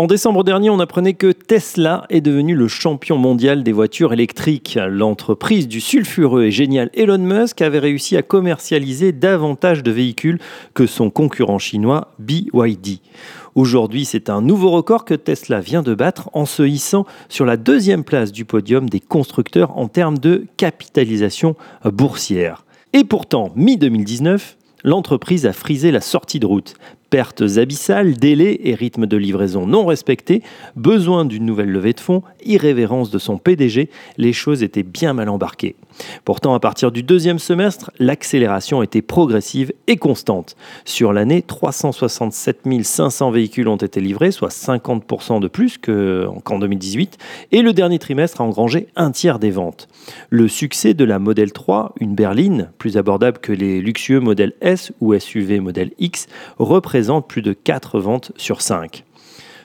En décembre dernier, on apprenait que Tesla est devenu le champion mondial des voitures électriques. L'entreprise du sulfureux et génial Elon Musk avait réussi à commercialiser davantage de véhicules que son concurrent chinois BYD. Aujourd'hui, c'est un nouveau record que Tesla vient de battre en se hissant sur la deuxième place du podium des constructeurs en termes de capitalisation boursière. Et pourtant, mi-2019, l'entreprise a frisé la sortie de route. Pertes abyssales, délais et rythme de livraison non respectés, besoin d'une nouvelle levée de fonds, irrévérence de son PDG, les choses étaient bien mal embarquées. Pourtant, à partir du deuxième semestre, l'accélération était progressive et constante. Sur l'année, 367 500 véhicules ont été livrés, soit 50% de plus qu'en 2018, et le dernier trimestre a engrangé un tiers des ventes. Le succès de la Model 3, une berline plus abordable que les luxueux modèles S ou SUV modèle X, plus de 4 ventes sur 5.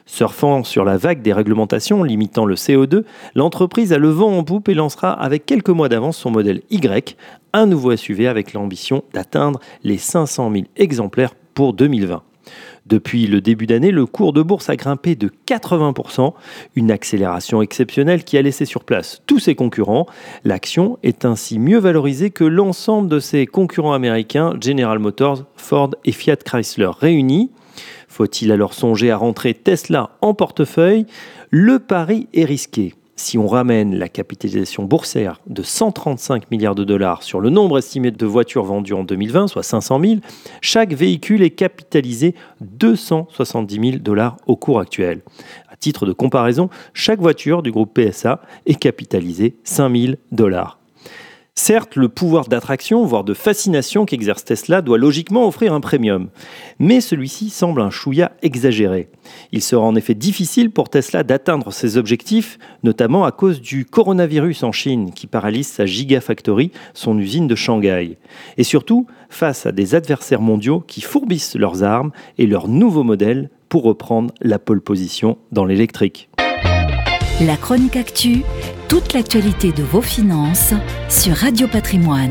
Surfant sur la vague des réglementations limitant le CO2, l'entreprise a le vent en poupe et lancera avec quelques mois d'avance son modèle Y, un nouveau SUV avec l'ambition d'atteindre les 500 000 exemplaires pour 2020. Depuis le début d'année, le cours de bourse a grimpé de 80%, une accélération exceptionnelle qui a laissé sur place tous ses concurrents. L'action est ainsi mieux valorisée que l'ensemble de ses concurrents américains General Motors, Ford et Fiat Chrysler réunis. Faut-il alors songer à rentrer Tesla en portefeuille? Le pari est risqué. Si on ramène la capitalisation boursière de 135 milliards de dollars sur le nombre estimé de voitures vendues en 2020, soit 500 000, chaque véhicule est capitalisé 270 000 dollars au cours actuel. À titre de comparaison, chaque voiture du groupe PSA est capitalisée 5 000 dollars. Certes, le pouvoir d'attraction, voire de fascination qu'exerce Tesla doit logiquement offrir un premium, mais celui-ci semble un chouïa exagéré. Il sera en effet difficile pour Tesla d'atteindre ses objectifs, notamment à cause du coronavirus en Chine qui paralyse sa Gigafactory, son usine de Shanghai. Et surtout, face à des adversaires mondiaux qui fourbissent leurs armes et leurs nouveaux modèles pour reprendre la pole position dans l'électrique. La chronique actu toute l'actualité de vos finances sur Radio Patrimoine.